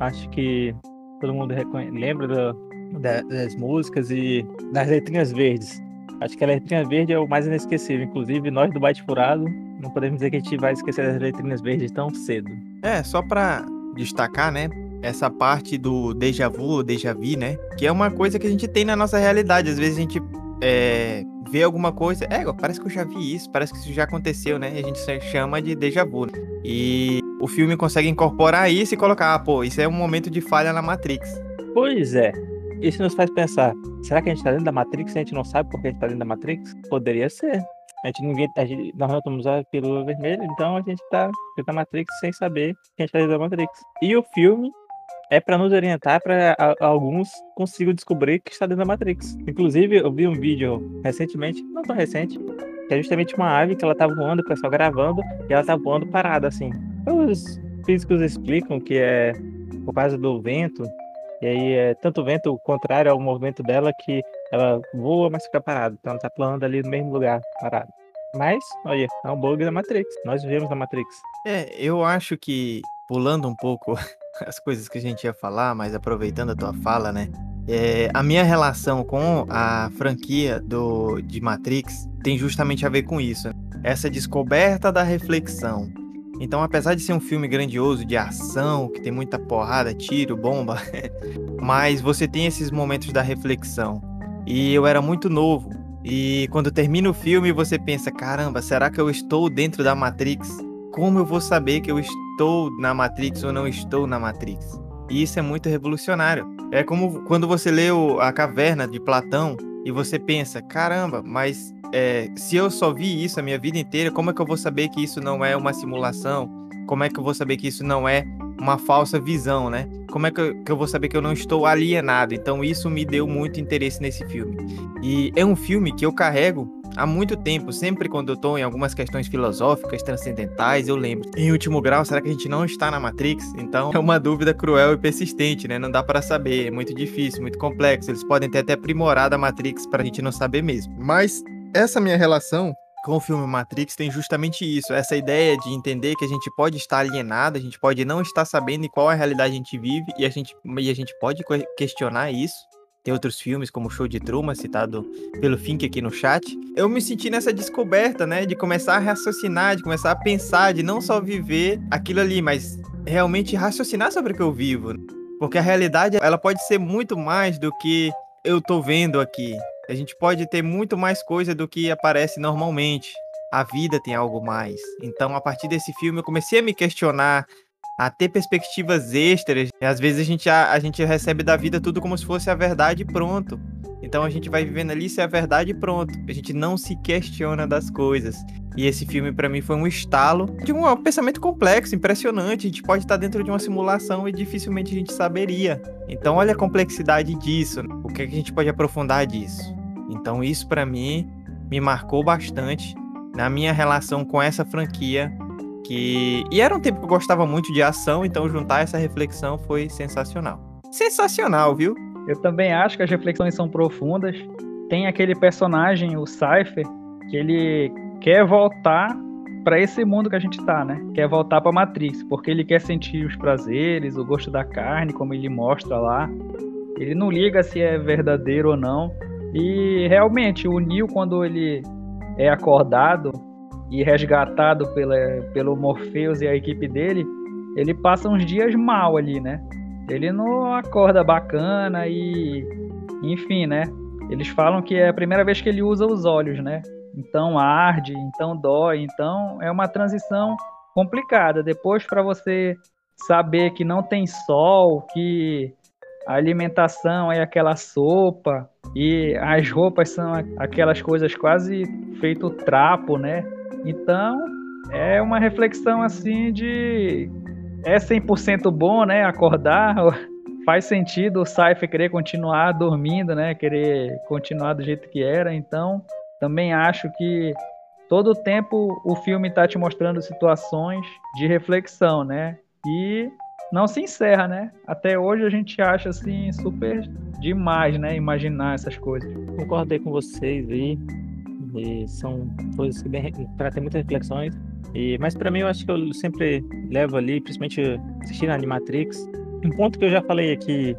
Acho que todo mundo lembra do, da, das músicas e das letrinhas verdes. Acho que a letrinha verde é o mais inesquecível. Inclusive, nós do Byte Furado não podemos dizer que a gente vai esquecer das letrinhas verdes tão cedo. É, só pra destacar, né? Essa parte do déjà vu, déjà vu, né? Que é uma coisa que a gente tem na nossa realidade. Às vezes a gente é, vê alguma coisa, é, parece que eu já vi isso, parece que isso já aconteceu, né? E a gente chama de déjà vu. Né? E o filme consegue incorporar isso e colocar, ah, pô, isso é um momento de falha na Matrix. Pois é. Isso nos faz pensar, será que a gente tá dentro da Matrix e a gente não sabe por que a gente tá dentro da Matrix? Poderia ser. A gente ninguém. A gente, nós não estamos a pílula vermelha, então a gente tá dentro da Matrix sem saber que a gente tá dentro da Matrix. E o filme é para nos orientar para alguns consigam descobrir que está dentro da Matrix. Inclusive, eu vi um vídeo recentemente, não tão recente, que é justamente uma ave que ela tá voando, o pessoal gravando, e ela tá voando parada assim. Os físicos explicam que é por causa do vento, e aí é tanto vento contrário ao movimento dela que ela voa, mas fica parada. Então ela tá plano ali no mesmo lugar, parada. Mas, olha, é um bug da Matrix. Nós vivemos na Matrix. É, eu acho que, pulando um pouco as coisas que a gente ia falar, mas aproveitando a tua fala, né? É, a minha relação com a franquia do, de Matrix tem justamente a ver com isso. Essa descoberta da reflexão. Então, apesar de ser um filme grandioso de ação, que tem muita porrada, tiro, bomba, mas você tem esses momentos da reflexão. E eu era muito novo. E quando termina o filme, você pensa: caramba, será que eu estou dentro da Matrix? Como eu vou saber que eu estou na Matrix ou não estou na Matrix? E isso é muito revolucionário. É como quando você lê A Caverna de Platão e você pensa: caramba, mas é, se eu só vi isso a minha vida inteira, como é que eu vou saber que isso não é uma simulação? Como é que eu vou saber que isso não é uma falsa visão, né? Como é que eu, que eu, vou saber que eu não estou alienado? Então isso me deu muito interesse nesse filme. E é um filme que eu carrego há muito tempo, sempre quando eu estou em algumas questões filosóficas, transcendentais, eu lembro. Em último grau, será que a gente não está na Matrix? Então é uma dúvida cruel e persistente, né? Não dá para saber, é muito difícil, muito complexo. Eles podem ter até aprimorado a Matrix para a gente não saber mesmo. Mas essa minha relação com o filme Matrix tem justamente isso, essa ideia de entender que a gente pode estar alienado, a gente pode não estar sabendo em qual é a realidade a gente vive e a gente, e a gente pode questionar isso. Tem outros filmes como Show de Truman, citado pelo Fink aqui no chat. Eu me senti nessa descoberta, né, de começar a raciocinar, de começar a pensar, de não só viver aquilo ali, mas realmente raciocinar sobre o que eu vivo. Porque a realidade, ela pode ser muito mais do que eu tô vendo aqui. A gente pode ter muito mais coisa do que aparece normalmente. A vida tem algo mais. Então, a partir desse filme, eu comecei a me questionar, a ter perspectivas extras. E às vezes a gente, a, a gente recebe da vida tudo como se fosse a verdade pronto. Então a gente vai vivendo ali se é verdade e pronto. A gente não se questiona das coisas. E esse filme para mim foi um estalo de um pensamento complexo, impressionante. A gente pode estar dentro de uma simulação e dificilmente a gente saberia. Então olha a complexidade disso. O que, é que a gente pode aprofundar disso? Então isso para mim me marcou bastante na minha relação com essa franquia que e era um tempo que eu gostava muito de ação, então juntar essa reflexão foi sensacional. Sensacional, viu? Eu também acho que as reflexões são profundas. Tem aquele personagem, o Cypher, que ele quer voltar para esse mundo que a gente tá, né? Quer voltar para Matrix, porque ele quer sentir os prazeres, o gosto da carne, como ele mostra lá. Ele não liga se é verdadeiro ou não. E realmente, o Neo, quando ele é acordado e resgatado pela, pelo Morpheus e a equipe dele, ele passa uns dias mal ali, né? Ele não acorda bacana e. Enfim, né? Eles falam que é a primeira vez que ele usa os olhos, né? Então arde, então dói, então é uma transição complicada. Depois, para você saber que não tem sol, que a alimentação é aquela sopa e as roupas são aquelas coisas quase feito trapo, né? Então, é uma reflexão assim de é 100% bom, né, acordar, faz sentido o Cypher querer continuar dormindo, né, querer continuar do jeito que era, então também acho que todo o tempo o filme está te mostrando situações de reflexão, né, e não se encerra, né? Até hoje a gente acha assim super demais, né? Imaginar essas coisas. Concordei com vocês aí. E são coisas que trazem muitas reflexões. E, mas para mim eu acho que eu sempre levo ali, principalmente assistindo a Animatrix, um ponto que eu já falei aqui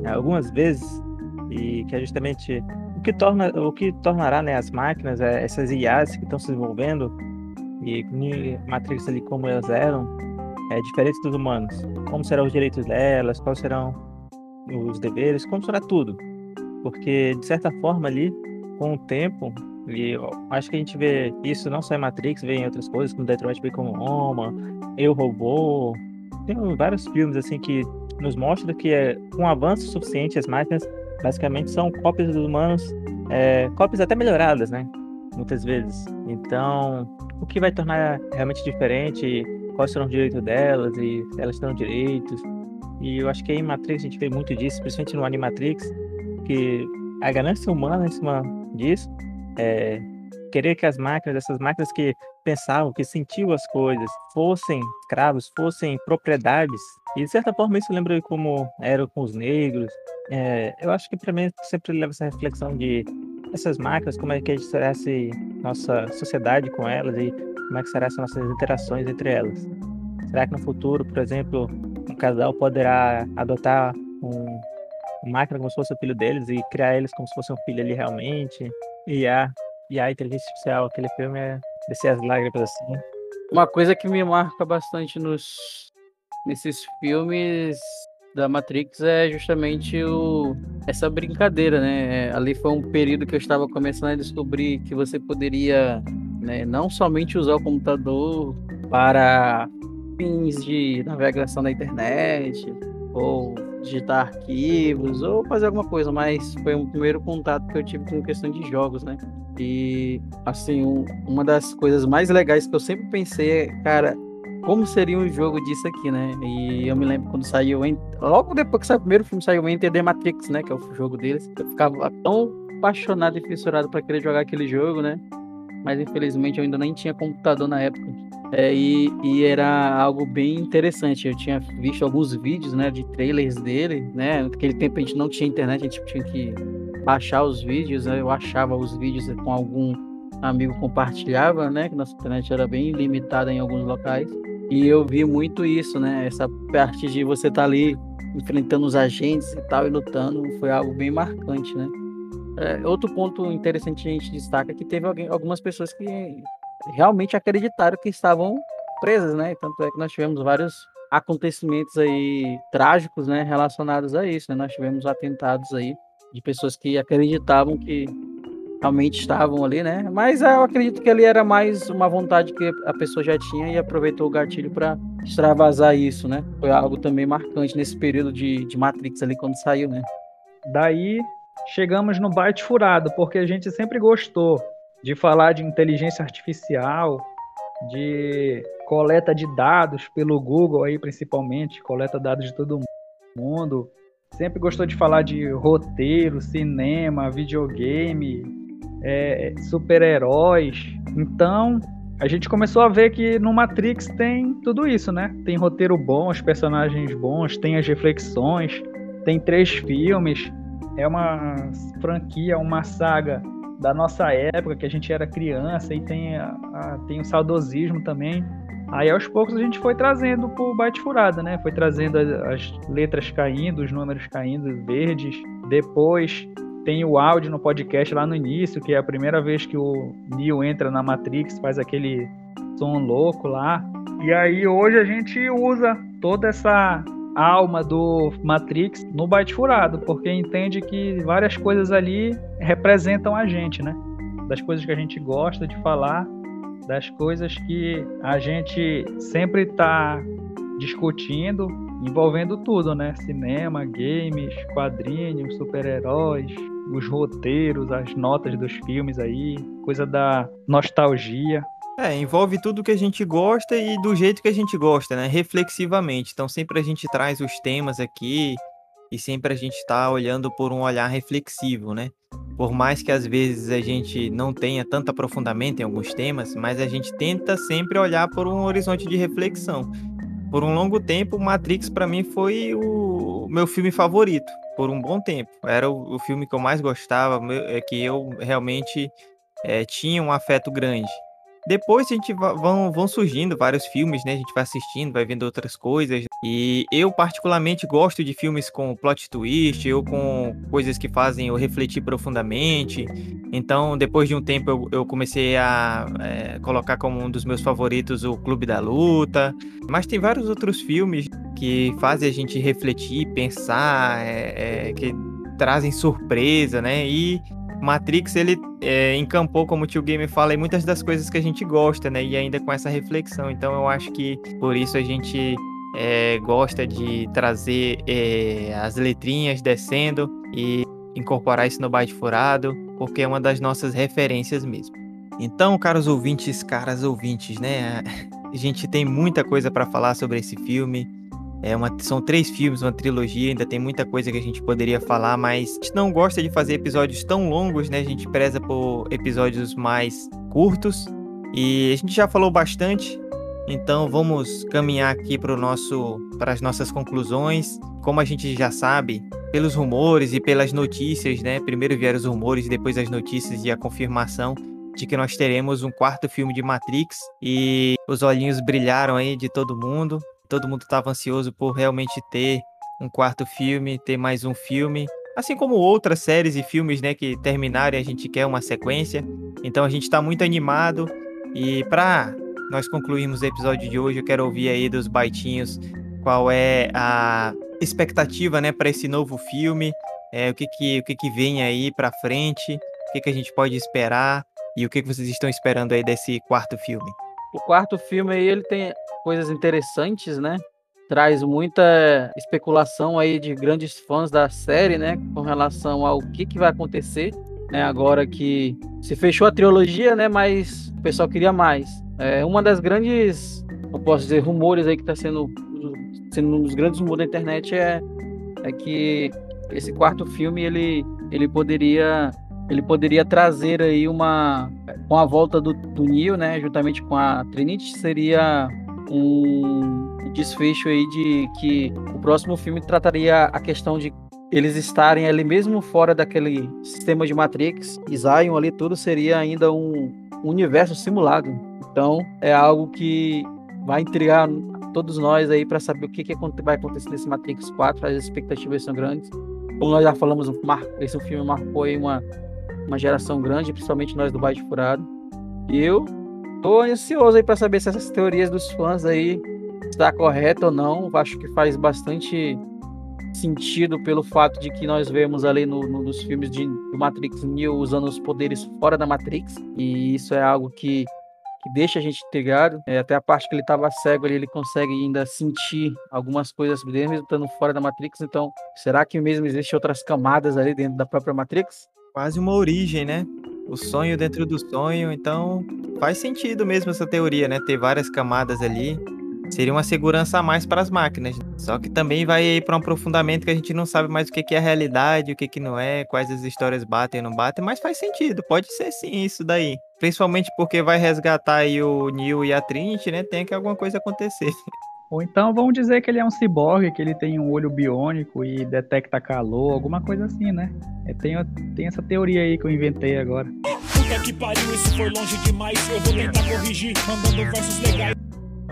né, algumas vezes e que é justamente o que torna o que tornará né, as máquinas é, essas IAs que estão se desenvolvendo e Matrix ali como elas eram é diferente dos humanos como serão os direitos delas quais serão os deveres como será tudo porque de certa forma ali com o tempo e acho que a gente vê isso não só em Matrix, vê em outras coisas, como Detroit Become Human, Eu Robô. Tem vários filmes assim que nos mostram que é, com avanço suficiente as máquinas basicamente são cópias dos humanos, é, cópias até melhoradas, né? Muitas vezes. Então, o que vai tornar realmente diferente, quais serão os direitos delas e elas terão direitos. E eu acho que em Matrix a gente vê muito disso, principalmente no Animatrix, que a ganância humana em cima disso é, querer que as máquinas, essas máquinas que pensavam, que sentiam as coisas, fossem escravos, fossem propriedades. E de certa forma isso lembra como era com os negros. É, eu acho que para mim sempre leva essa reflexão de essas máquinas, como é que a gente nossa sociedade com elas e como é que serão as nossas interações entre elas. Será que no futuro, por exemplo, um casal poderá adotar um, uma máquina como se fosse o filho deles e criar eles como se fosse um filho ali realmente? E a, e a inteligência artificial, aquele filme é descer as lágrimas assim. Uma coisa que me marca bastante nos nesses filmes da Matrix é justamente o, essa brincadeira, né? Ali foi um período que eu estava começando a descobrir que você poderia né, não somente usar o computador para fins de navegação na internet ou digitar arquivos ou fazer alguma coisa, mas foi um primeiro contato que eu tive com questão de jogos, né? E, assim, um, uma das coisas mais legais que eu sempre pensei é, cara, como seria um jogo disso aqui, né? E eu me lembro quando saiu, logo depois que saiu o primeiro filme, saiu o Enter the Matrix, né? Que é o jogo deles. Eu ficava tão apaixonado e fissurado para querer jogar aquele jogo, né? Mas infelizmente eu ainda nem tinha computador na época. É, e, e, era algo bem interessante. Eu tinha visto alguns vídeos, né, de trailers dele, né? Naquele tempo a gente não tinha internet, a gente tinha que baixar os vídeos, né? Eu achava os vídeos com algum amigo compartilhava, né? Que nossa internet era bem limitada em alguns locais. E eu vi muito isso, né? Essa parte de você estar tá ali enfrentando os agentes e tal e lutando foi algo bem marcante, né? É, outro ponto interessante que a gente destaca é que teve alguém, algumas pessoas que realmente acreditaram que estavam presas, né? Tanto é que nós tivemos vários acontecimentos aí trágicos, né, relacionados a isso, né? Nós tivemos atentados aí de pessoas que acreditavam que realmente estavam ali, né? Mas eu acredito que ali era mais uma vontade que a pessoa já tinha e aproveitou o gatilho para extravasar isso, né? Foi algo também marcante nesse período de, de Matrix ali quando saiu, né? Daí chegamos no byte furado, porque a gente sempre gostou de falar de inteligência artificial, de coleta de dados pelo Google aí principalmente, coleta dados de todo mundo. Sempre gostou de falar de roteiro, cinema, videogame, é, super-heróis. Então, a gente começou a ver que no Matrix tem tudo isso, né? Tem roteiro bom, os personagens bons, tem as reflexões, tem três filmes, é uma franquia, uma saga da nossa época, que a gente era criança, e tem, a, a, tem o saudosismo também. Aí aos poucos a gente foi trazendo pro Bate Furada, né? Foi trazendo as, as letras caindo, os números caindo, verdes. Depois tem o áudio no podcast lá no início, que é a primeira vez que o Neo entra na Matrix, faz aquele som louco lá. E aí hoje a gente usa toda essa alma do Matrix no Byte Furado, porque entende que várias coisas ali representam a gente, né? Das coisas que a gente gosta de falar, das coisas que a gente sempre está discutindo, envolvendo tudo, né? Cinema, games, quadrinhos, super-heróis, os roteiros, as notas dos filmes aí, coisa da nostalgia. É, envolve tudo que a gente gosta e do jeito que a gente gosta, né? Reflexivamente. Então sempre a gente traz os temas aqui e sempre a gente está olhando por um olhar reflexivo, né? Por mais que às vezes a gente não tenha tanto aprofundamento em alguns temas, mas a gente tenta sempre olhar por um horizonte de reflexão. Por um longo tempo, Matrix para mim foi o meu filme favorito, por um bom tempo. Era o, filme que eu mais gostava, é que eu realmente é, tinha um afeto grande. Depois a gente vão, vão surgindo vários filmes, né? A gente vai assistindo, vai vendo outras coisas. E eu particularmente gosto de filmes com plot twist, ou com coisas que fazem eu refletir profundamente. Então, depois de um tempo, eu, eu comecei a é, colocar como um dos meus favoritos o Clube da Luta. Mas tem vários outros filmes que fazem a gente refletir, pensar, é, é, que trazem surpresa, né? E Matrix, ele é, encampou, como o tio Game fala, muitas das coisas que a gente gosta, né? E ainda com essa reflexão. Então eu acho que por isso a gente é, gosta de trazer é, as letrinhas descendo e incorporar isso no byte furado, porque é uma das nossas referências mesmo. Então, caros ouvintes, caras ouvintes, né? A gente tem muita coisa para falar sobre esse filme. É uma, são três filmes, uma trilogia, ainda tem muita coisa que a gente poderia falar, mas a gente não gosta de fazer episódios tão longos, né? A gente preza por episódios mais curtos. E a gente já falou bastante, então vamos caminhar aqui para nosso as nossas conclusões. Como a gente já sabe, pelos rumores e pelas notícias, né? Primeiro vieram os rumores, depois as notícias e a confirmação de que nós teremos um quarto filme de Matrix e os olhinhos brilharam aí de todo mundo todo mundo estava ansioso por realmente ter um quarto filme, ter mais um filme. Assim como outras séries e filmes, né, que terminarem, a gente quer uma sequência. Então a gente está muito animado. E para nós concluirmos o episódio de hoje, eu quero ouvir aí dos baitinhos qual é a expectativa, né, para esse novo filme. É, o que que, o que que vem aí para frente, o que que a gente pode esperar e o que que vocês estão esperando aí desse quarto filme. O quarto filme aí, ele tem coisas interessantes, né? Traz muita especulação aí de grandes fãs da série, né? Com relação ao que, que vai acontecer, né? Agora que se fechou a trilogia, né? Mas o pessoal queria mais. É uma das grandes, eu posso dizer, rumores aí que está sendo, sendo um dos grandes rumores da internet é, é que esse quarto filme ele, ele poderia ele poderia trazer aí uma com a volta do, do Neo, né, juntamente com a Trinity, seria um desfecho aí de que o próximo filme trataria a questão de eles estarem ali mesmo fora daquele sistema de Matrix, Zion ali tudo seria ainda um universo simulado. Então é algo que vai intrigar todos nós aí para saber o que, que vai acontecer nesse Matrix 4, as expectativas são grandes. Como nós já falamos, esse filme marcou aí uma, uma geração grande, principalmente nós do Baixo Furado. E eu Tô ansioso aí para saber se essas teorias dos fãs aí está correta ou não. Acho que faz bastante sentido pelo fato de que nós vemos ali no, no, nos filmes de Matrix Neo usando os poderes fora da Matrix e isso é algo que que deixa a gente intrigado. É, até a parte que ele estava cego ali, ele consegue ainda sentir algumas coisas dele, mesmo estando fora da Matrix. Então, será que mesmo existem outras camadas ali dentro da própria Matrix? Quase uma origem, né? O sonho dentro do sonho. Então, faz sentido mesmo essa teoria, né? Ter várias camadas ali. Seria uma segurança a mais para as máquinas. Só que também vai para um aprofundamento que a gente não sabe mais o que, que é a realidade, o que, que não é, quais as histórias batem ou não batem, mas faz sentido, pode ser sim isso daí. Principalmente porque vai resgatar aí o Neo e a Trinity, né? Tem que alguma coisa acontecer. Ou então vamos dizer que ele é um ciborgue, que ele tem um olho biônico e detecta calor, alguma coisa assim, né? É, tem, tem essa teoria aí que eu inventei agora. Puta que pariu, isso foi longe demais. Eu vou tentar corrigir, mandando versos legais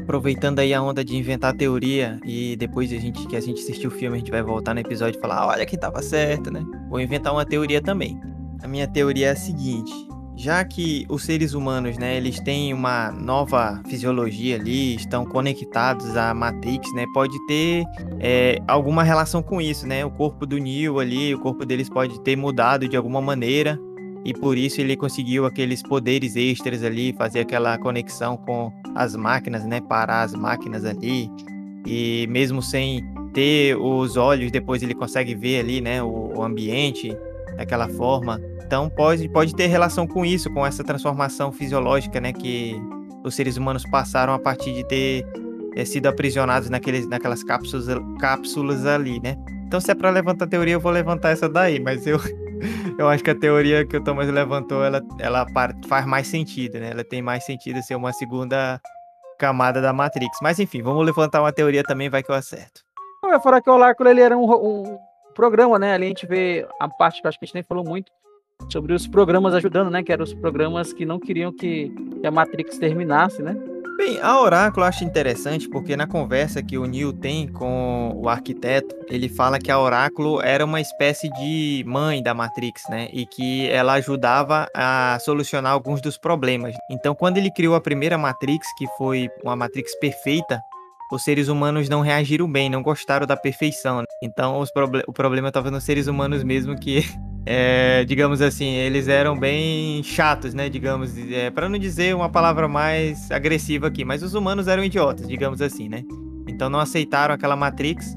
aproveitando aí a onda de inventar teoria e depois a gente, que a gente assistiu o filme, a gente vai voltar no episódio e falar, olha que tava certo, né? Vou inventar uma teoria também. A minha teoria é a seguinte: já que os seres humanos, né, eles têm uma nova fisiologia ali, estão conectados à Matrix, né, pode ter é, alguma relação com isso, né? O corpo do Neo ali, o corpo deles pode ter mudado de alguma maneira e por isso ele conseguiu aqueles poderes extras ali, fazer aquela conexão com as máquinas, né? Parar as máquinas ali. E mesmo sem ter os olhos, depois ele consegue ver ali, né? O, o ambiente daquela forma. Então pode, pode ter relação com isso, com essa transformação fisiológica, né? Que os seres humanos passaram a partir de ter é, sido aprisionados naqueles, naquelas cápsulas, cápsulas ali, né? Então, se é para levantar teoria, eu vou levantar essa daí, mas eu eu acho que a teoria que o Thomas levantou, ela, ela faz mais sentido, né? Ela tem mais sentido ser uma segunda camada da Matrix. Mas enfim, vamos levantar uma teoria também, vai que eu acerto. Eu falar que o Oráculo ele era um, um, programa, né? Ali a gente vê a parte que eu acho que a gente nem falou muito sobre os programas ajudando, né? Que eram os programas que não queriam que, a Matrix terminasse, né? Bem, a Oráculo eu acho interessante porque na conversa que o Neil tem com o arquiteto, ele fala que a Oráculo era uma espécie de mãe da Matrix, né? E que ela ajudava a solucionar alguns dos problemas. Então, quando ele criou a primeira Matrix, que foi uma Matrix perfeita, os seres humanos não reagiram bem, não gostaram da perfeição. Então, o problema estava nos seres humanos mesmo que é, digamos assim, eles eram bem chatos, né? Digamos, é, para não dizer uma palavra mais agressiva aqui, mas os humanos eram idiotas, digamos assim, né? Então não aceitaram aquela Matrix.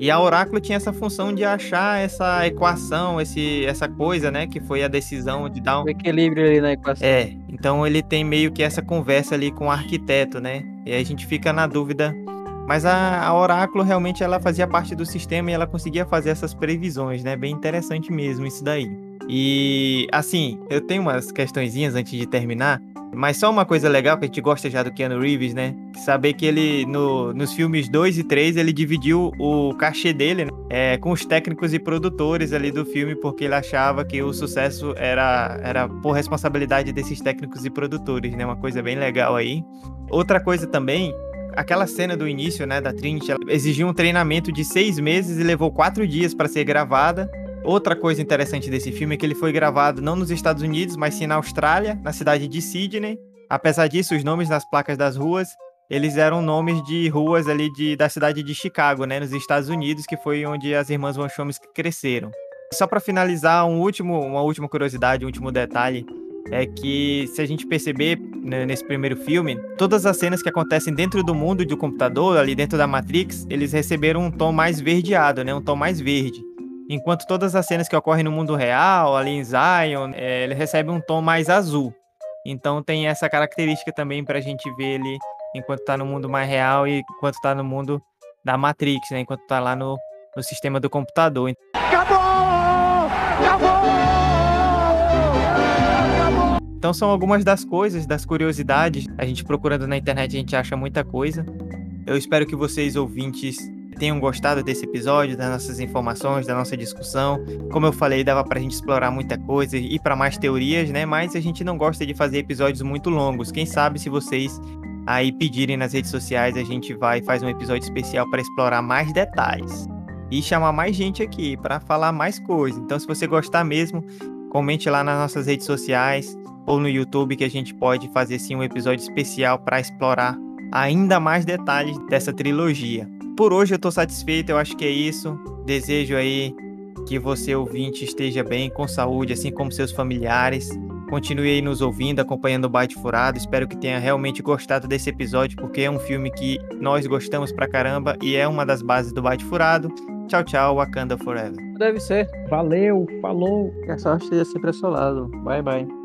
E a Oráculo tinha essa função de achar essa equação, esse, essa coisa, né? Que foi a decisão de dar um. O equilíbrio ali na equação. É, então ele tem meio que essa conversa ali com o arquiteto, né? E aí a gente fica na dúvida mas a, a Oráculo realmente ela fazia parte do sistema e ela conseguia fazer essas previsões, né? Bem interessante mesmo isso daí. E assim, eu tenho umas questõezinhas antes de terminar, mas só uma coisa legal que a gente gosta já do Keanu Reeves, né? Saber que ele, no, nos filmes 2 e 3, ele dividiu o cachê dele né? é, com os técnicos e produtores ali do filme, porque ele achava que o sucesso era, era por responsabilidade desses técnicos e produtores, né? Uma coisa bem legal aí. Outra coisa também aquela cena do início, né, da Trinity, exigiu um treinamento de seis meses e levou quatro dias para ser gravada. Outra coisa interessante desse filme é que ele foi gravado não nos Estados Unidos, mas sim na Austrália, na cidade de Sydney. Apesar disso, os nomes nas placas das ruas, eles eram nomes de ruas ali de, da cidade de Chicago, né, nos Estados Unidos, que foi onde as irmãs Von Chomsky cresceram. Só para finalizar, um último, uma última curiosidade, um último detalhe é que se a gente perceber né, nesse primeiro filme, todas as cenas que acontecem dentro do mundo do computador, ali dentro da Matrix, eles receberam um tom mais verdeado, né, um tom mais verde. Enquanto todas as cenas que ocorrem no mundo real, ali em Zion, é, ele recebe um tom mais azul. Então tem essa característica também para a gente ver ele enquanto está no mundo mais real e enquanto está no mundo da Matrix, né, enquanto está lá no, no sistema do computador. Acabou! Acabou! Então são algumas das coisas, das curiosidades. A gente procurando na internet, a gente acha muita coisa. Eu espero que vocês, ouvintes, tenham gostado desse episódio, das nossas informações, da nossa discussão. Como eu falei, dava pra gente explorar muita coisa e para mais teorias, né? Mas a gente não gosta de fazer episódios muito longos. Quem sabe se vocês aí pedirem nas redes sociais, a gente vai e faz um episódio especial para explorar mais detalhes e chamar mais gente aqui para falar mais coisas. Então, se você gostar mesmo, comente lá nas nossas redes sociais ou no YouTube que a gente pode fazer sim um episódio especial para explorar ainda mais detalhes dessa trilogia. Por hoje eu estou satisfeito, eu acho que é isso. Desejo aí que você ouvinte esteja bem, com saúde, assim como seus familiares. Continue aí nos ouvindo, acompanhando o Bate Furado. Espero que tenha realmente gostado desse episódio, porque é um filme que nós gostamos pra caramba e é uma das bases do Bate Furado. Tchau, tchau, Wakanda Forever. Deve ser. Valeu, falou. Que a sorte esteja sempre ao seu lado. Bye, bye.